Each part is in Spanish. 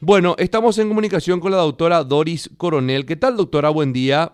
Bueno, estamos en comunicación con la doctora Doris Coronel. ¿Qué tal, doctora? Buen día.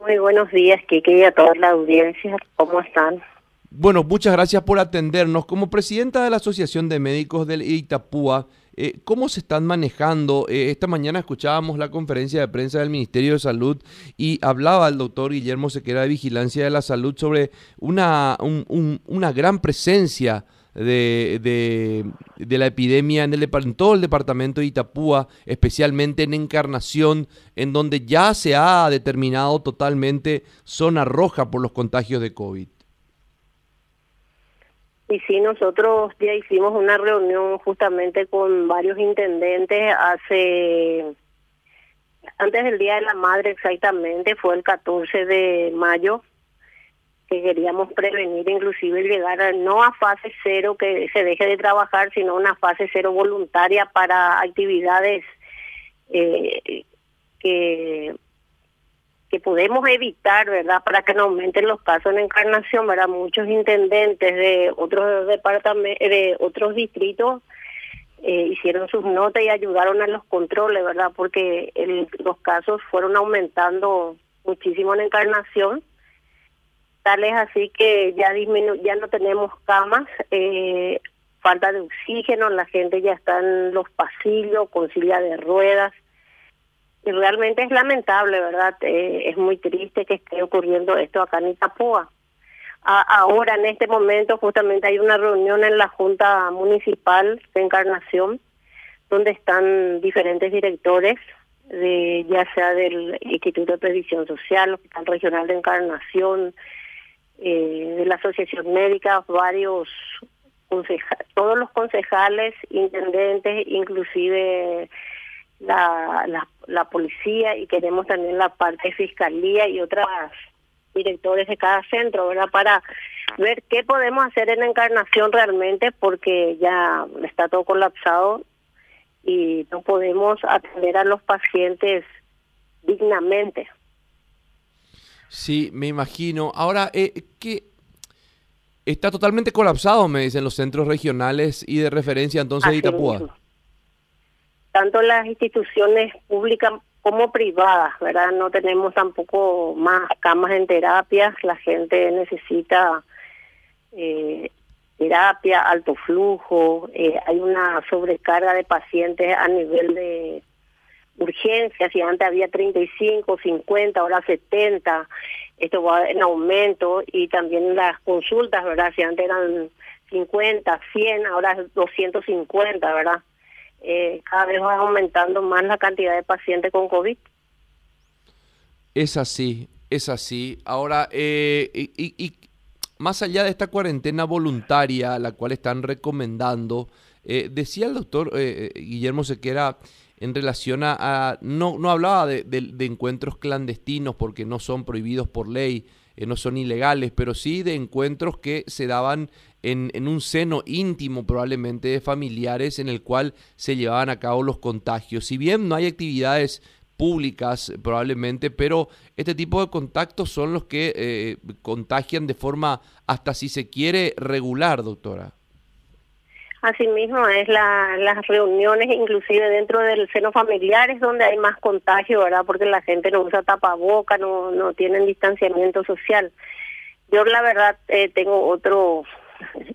Muy buenos días, Kike, y a toda la audiencia. ¿Cómo están? Bueno, muchas gracias por atendernos. Como presidenta de la Asociación de Médicos del Itapúa, eh, ¿cómo se están manejando? Eh, esta mañana escuchábamos la conferencia de prensa del Ministerio de Salud y hablaba el doctor Guillermo Sequera de Vigilancia de la Salud sobre una, una gran presencia de, de, la epidemia en, el, en todo el departamento de Itapúa, especialmente en Encarnación, en donde ya se ha determinado totalmente zona roja por los contagios de COVID. Y sí, nosotros ya hicimos una reunión justamente con varios intendentes hace, antes del Día de la Madre exactamente, fue el 14 de mayo, que queríamos prevenir, inclusive llegar no a fase cero, que se deje de trabajar, sino una fase cero voluntaria para actividades eh, que que podemos evitar, ¿verdad? Para que no aumenten los casos en encarnación, ¿verdad? Muchos intendentes de otros departamentos, de otros distritos eh, hicieron sus notas y ayudaron a los controles, ¿verdad? Porque los casos fueron aumentando muchísimo en encarnación Tal es así que ya disminu ya no tenemos camas, eh, falta de oxígeno, la gente ya está en los pasillos con silla de ruedas. Y realmente es lamentable, ¿verdad? Eh, es muy triste que esté ocurriendo esto acá en Itapúa. ahora, en este momento, justamente hay una reunión en la Junta Municipal de Encarnación, donde están diferentes directores, de ya sea del Instituto de Previsión Social, Hospital Regional de Encarnación, eh, de la Asociación Médica, varios todos los concejales, intendentes, inclusive la, la, policía y queremos también la parte de fiscalía y otras directores de cada centro, ¿verdad? Para ver qué podemos hacer en la encarnación realmente porque ya está todo colapsado y no podemos atender a los pacientes dignamente. Sí, me imagino. Ahora, eh, ¿qué? Está totalmente colapsado, me dicen los centros regionales y de referencia entonces de Itapúa. Tanto las instituciones públicas como privadas, ¿verdad? No tenemos tampoco más camas en terapia, la gente necesita eh, terapia, alto flujo, eh, hay una sobrecarga de pacientes a nivel de urgencias, si antes había 35, 50, ahora 70, esto va en aumento y también las consultas, ¿verdad? Si antes eran 50, 100, ahora es 250, ¿verdad? Eh, cada vez va aumentando más la cantidad de pacientes con COVID. Es así, es así. Ahora, eh, y, más allá de esta cuarentena voluntaria, la cual están recomendando, eh, decía el doctor Guillermo Sequera en relación a, no, no hablaba de, encuentros clandestinos porque no son prohibidos por ley, eh, no son ilegales, pero sí de encuentros que se daban en, en, un seno íntimo probablemente de familiares en el cual se llevaban a cabo los contagios. Si bien no hay actividades públicas probablemente, pero este tipo de contactos son los que eh, contagian de forma hasta si se quiere regular, doctora. Asimismo, es la, las reuniones, inclusive dentro del seno familiar, es donde hay más contagio, ¿verdad? Porque la gente no usa tapaboca, no, no tienen distanciamiento social. Yo, la verdad, eh, tengo otro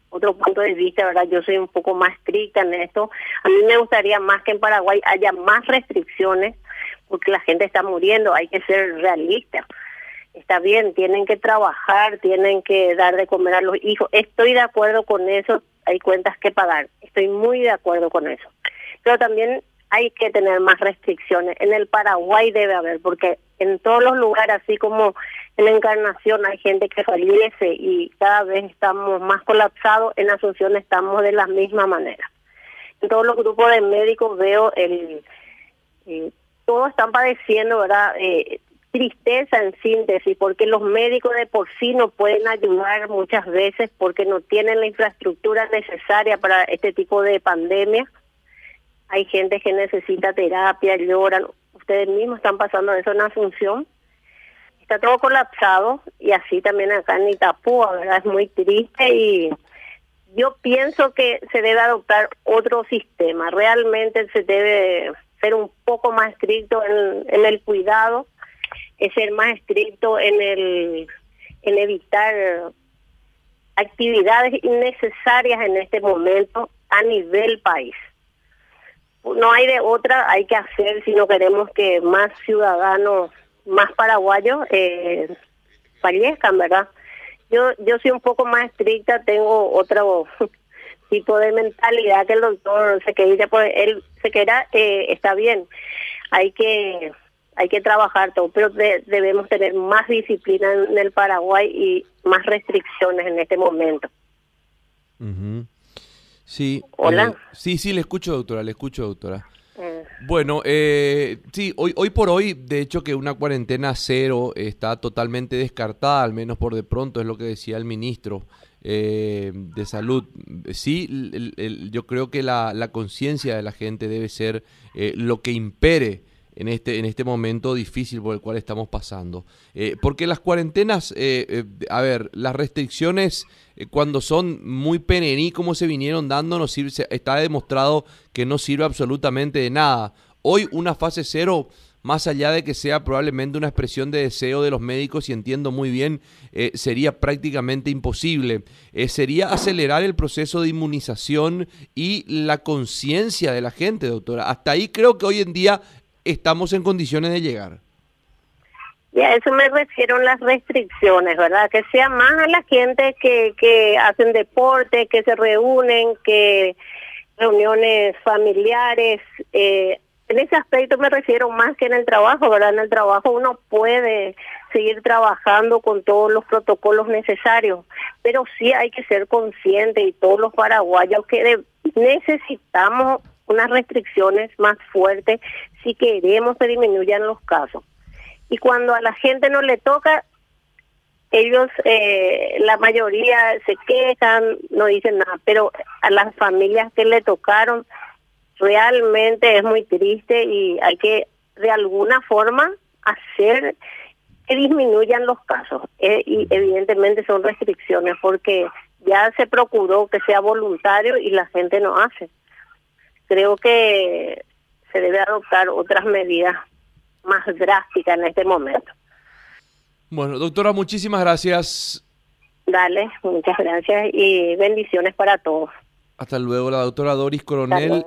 otro punto de vista, ¿verdad? Yo soy un poco más estricta en esto. A mí me gustaría más que en Paraguay haya más restricciones, porque la gente está muriendo, hay que ser realistas. Está bien, tienen que trabajar, tienen que dar de comer a los hijos. Estoy de acuerdo con eso, hay cuentas que pagar. Estoy muy de acuerdo con eso. Pero también hay que tener más restricciones. En el Paraguay debe haber, porque en todos los lugares, así como en la Encarnación, hay gente que fallece y cada vez estamos más colapsados. En Asunción estamos de la misma manera. En todos los grupos de médicos veo el... Eh, todos están padeciendo, ¿verdad? Eh, tristeza en síntesis, porque los médicos de por sí no pueden ayudar muchas veces porque no tienen la infraestructura necesaria para este tipo de pandemia. Hay gente que necesita terapia, lloran. Ustedes mismos están pasando eso en Asunción. Está todo colapsado y así también acá en Itapúa, ¿verdad? Es muy triste y yo pienso que se debe adoptar otro sistema. Realmente se debe ser un poco más estricto en, en el cuidado, es ser más estricto en el en evitar actividades innecesarias en este momento a nivel país. No hay de otra, hay que hacer si no queremos que más ciudadanos, más paraguayos eh, fallezcan, ¿verdad? Yo, yo soy un poco más estricta, tengo otro tipo de mentalidad que el doctor se que dice, pues él se queda, eh, está bien, hay que hay que trabajar todo, pero debemos tener más disciplina en el Paraguay y más restricciones en este momento. Sí. Hola. Eh, sí, sí, le escucho, doctora, le escucho, doctora. Eh. Bueno, eh, sí, hoy, hoy por hoy, de hecho que una cuarentena cero está totalmente descartada, al menos por de pronto, es lo que decía el ministro de Salud. Sí, yo creo que la, la conciencia de la gente debe ser lo que impere en este, en este momento difícil por el cual estamos pasando. Eh, porque las cuarentenas, eh, eh, a ver, las restricciones cuando son muy penení como se vinieron dando, no sirve, está demostrado que no sirve absolutamente de nada. Hoy una fase cero, más allá de que sea probablemente una expresión de deseo de los médicos, y entiendo muy bien, sería prácticamente imposible. sería acelerar el proceso de inmunización y la conciencia de la gente, doctora. Hasta ahí creo que hoy en día estamos en condiciones de llegar. Y a eso me refiero las restricciones, ¿verdad? Que sea más a la gente que, que hacen deporte, que se reúnen, que reuniones familiares. Eh, en ese aspecto me refiero más que en el trabajo, ¿verdad? En el trabajo uno puede seguir trabajando con todos los protocolos necesarios, pero sí hay que ser consciente y todos los paraguayos que necesitamos unas restricciones más fuertes si queremos que disminuyan los casos. Y cuando a la gente no le toca, ellos, eh, la mayoría se quejan, no dicen nada, pero a las familias que le tocaron, realmente es muy triste y hay que de alguna forma hacer que disminuyan los casos. Eh, y evidentemente son restricciones porque ya se procuró que sea voluntario y la gente no hace creo que se debe adoptar otras medidas más drásticas en este momento. Bueno, doctora, muchísimas gracias. Dale, muchas gracias y bendiciones para todos. Hasta luego, la doctora Doris Coronel.